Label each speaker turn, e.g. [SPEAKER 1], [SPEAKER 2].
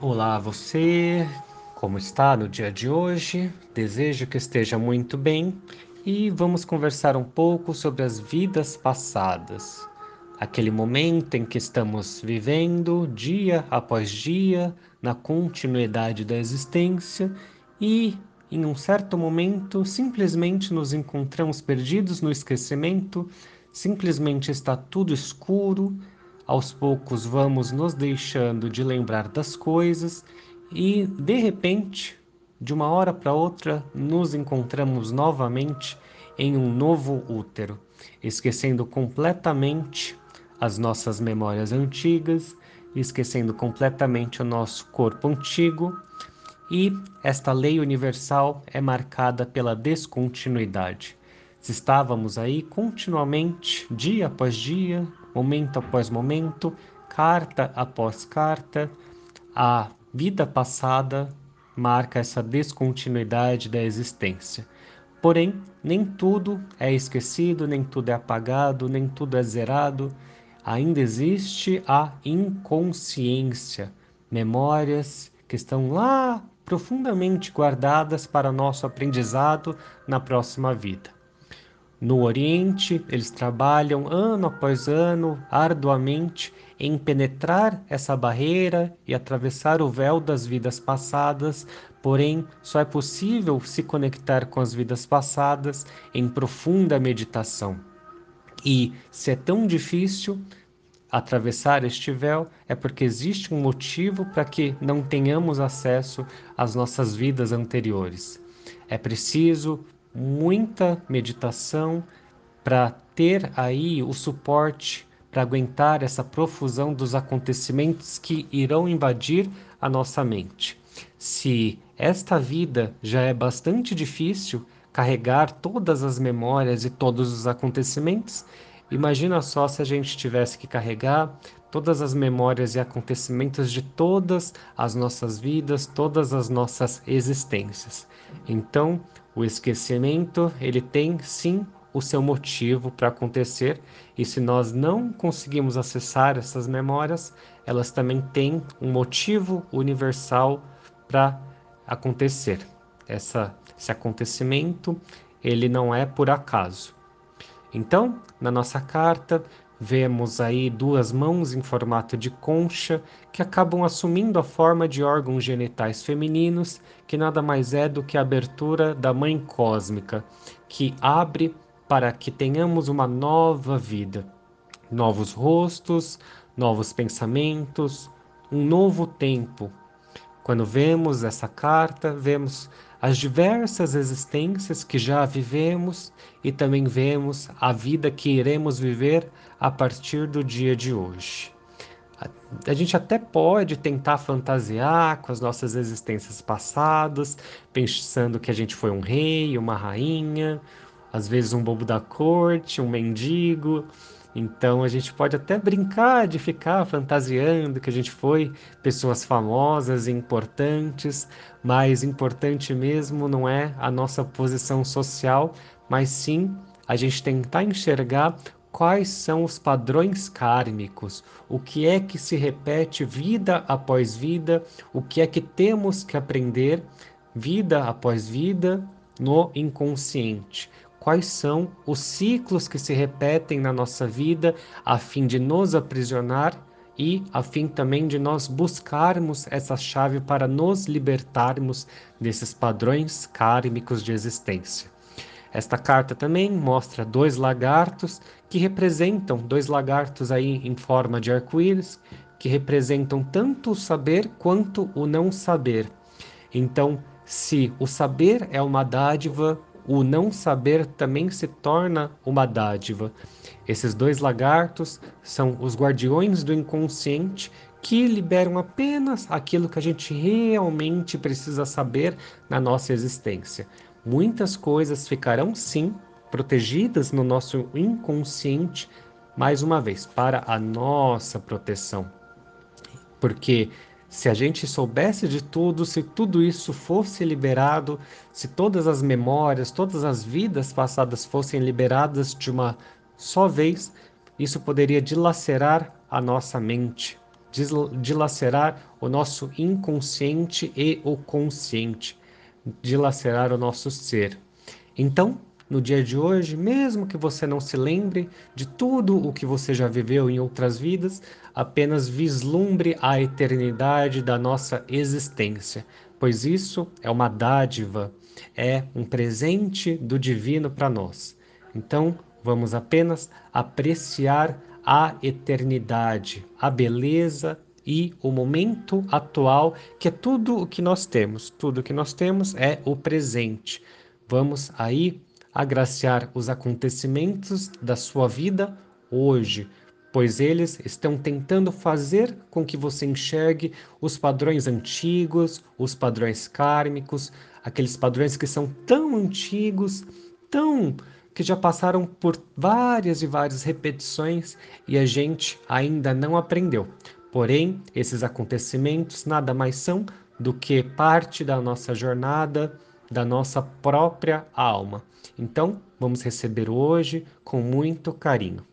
[SPEAKER 1] Olá, você, como está no dia de hoje? Desejo que esteja muito bem e vamos conversar um pouco sobre as vidas passadas. Aquele momento em que estamos vivendo dia após dia, na continuidade da existência e, em um certo momento, simplesmente nos encontramos perdidos no esquecimento, simplesmente está tudo escuro aos poucos vamos nos deixando de lembrar das coisas e, de repente, de uma hora para outra, nos encontramos novamente em um novo útero, esquecendo completamente as nossas memórias antigas, esquecendo completamente o nosso corpo antigo. E esta lei universal é marcada pela descontinuidade. Se estávamos aí continuamente, dia após dia, momento após momento, carta após carta, a vida passada marca essa descontinuidade da existência. Porém, nem tudo é esquecido, nem tudo é apagado, nem tudo é zerado. Ainda existe a inconsciência, memórias que estão lá profundamente guardadas para nosso aprendizado na próxima vida. No Oriente, eles trabalham ano após ano arduamente em penetrar essa barreira e atravessar o véu das vidas passadas, porém, só é possível se conectar com as vidas passadas em profunda meditação. E se é tão difícil atravessar este véu, é porque existe um motivo para que não tenhamos acesso às nossas vidas anteriores. É preciso muita meditação para ter aí o suporte para aguentar essa profusão dos acontecimentos que irão invadir a nossa mente. Se esta vida já é bastante difícil carregar todas as memórias e todos os acontecimentos, imagina só se a gente tivesse que carregar todas as memórias e acontecimentos de todas as nossas vidas, todas as nossas existências. Então, o esquecimento, ele tem sim o seu motivo para acontecer, e se nós não conseguimos acessar essas memórias, elas também têm um motivo universal para acontecer. Essa, esse acontecimento, ele não é por acaso. Então, na nossa carta, Vemos aí duas mãos em formato de concha que acabam assumindo a forma de órgãos genitais femininos, que nada mais é do que a abertura da mãe cósmica, que abre para que tenhamos uma nova vida, novos rostos, novos pensamentos, um novo tempo. Quando vemos essa carta, vemos as diversas existências que já vivemos e também vemos a vida que iremos viver a partir do dia de hoje. A, gente até pode tentar fantasiar com as nossas existências passadas, pensando que a gente foi um rei, uma rainha, às vezes um bobo da corte, um mendigo, então a gente pode até brincar de ficar fantasiando que a gente foi pessoas famosas e importantes, mas importante mesmo não é a nossa posição social, mas sim a gente tentar enxergar quais são os padrões kármicos, o que é que se repete vida após vida, o que é que temos que aprender vida após vida no inconsciente quais são os ciclos que se repetem na nossa vida a fim de nos aprisionar e a fim também de nós buscarmos essa chave para nos libertarmos desses padrões kármicos de existência. Esta carta também mostra dois lagartos que representam dois lagartos aí em forma de arco-íris que representam tanto o saber quanto o não saber. Então, se o saber é uma dádiva, o não saber também se torna uma dádiva. Esses dois lagartos são os guardiões do inconsciente que liberam apenas aquilo que a gente realmente precisa saber na nossa existência. Muitas coisas ficarão sim protegidas no nosso inconsciente, mais uma vez, para a nossa proteção. Porque se a gente soubesse de tudo, se tudo isso fosse liberado, se todas as memórias, todas as vidas passadas fossem liberadas de uma só vez, isso poderia dilacerar a nossa mente, dilacerar o nosso inconsciente e o consciente, dilacerar o nosso ser. Então, no dia de hoje, mesmo que você não se lembre de tudo o que você já viveu em outras vidas, apenas vislumbre a eternidade da nossa existência, pois isso é uma dádiva, é um presente do divino para nós. Então, vamos apenas apreciar a eternidade, a beleza e o momento atual, que é tudo o que nós temos. Tudo o que nós temos é o presente. Vamos aí agraciar os acontecimentos da sua vida hoje, pois eles estão tentando fazer com que você enxergue os padrões antigos, os padrões kármicos, aqueles padrões que são tão antigos, tão que já passaram por várias e várias repetições e a gente ainda não aprendeu. Porém, esses acontecimentos nada mais são do que parte da nossa jornada, da nossa própria alma. Então, vamos receber hoje com muito carinho.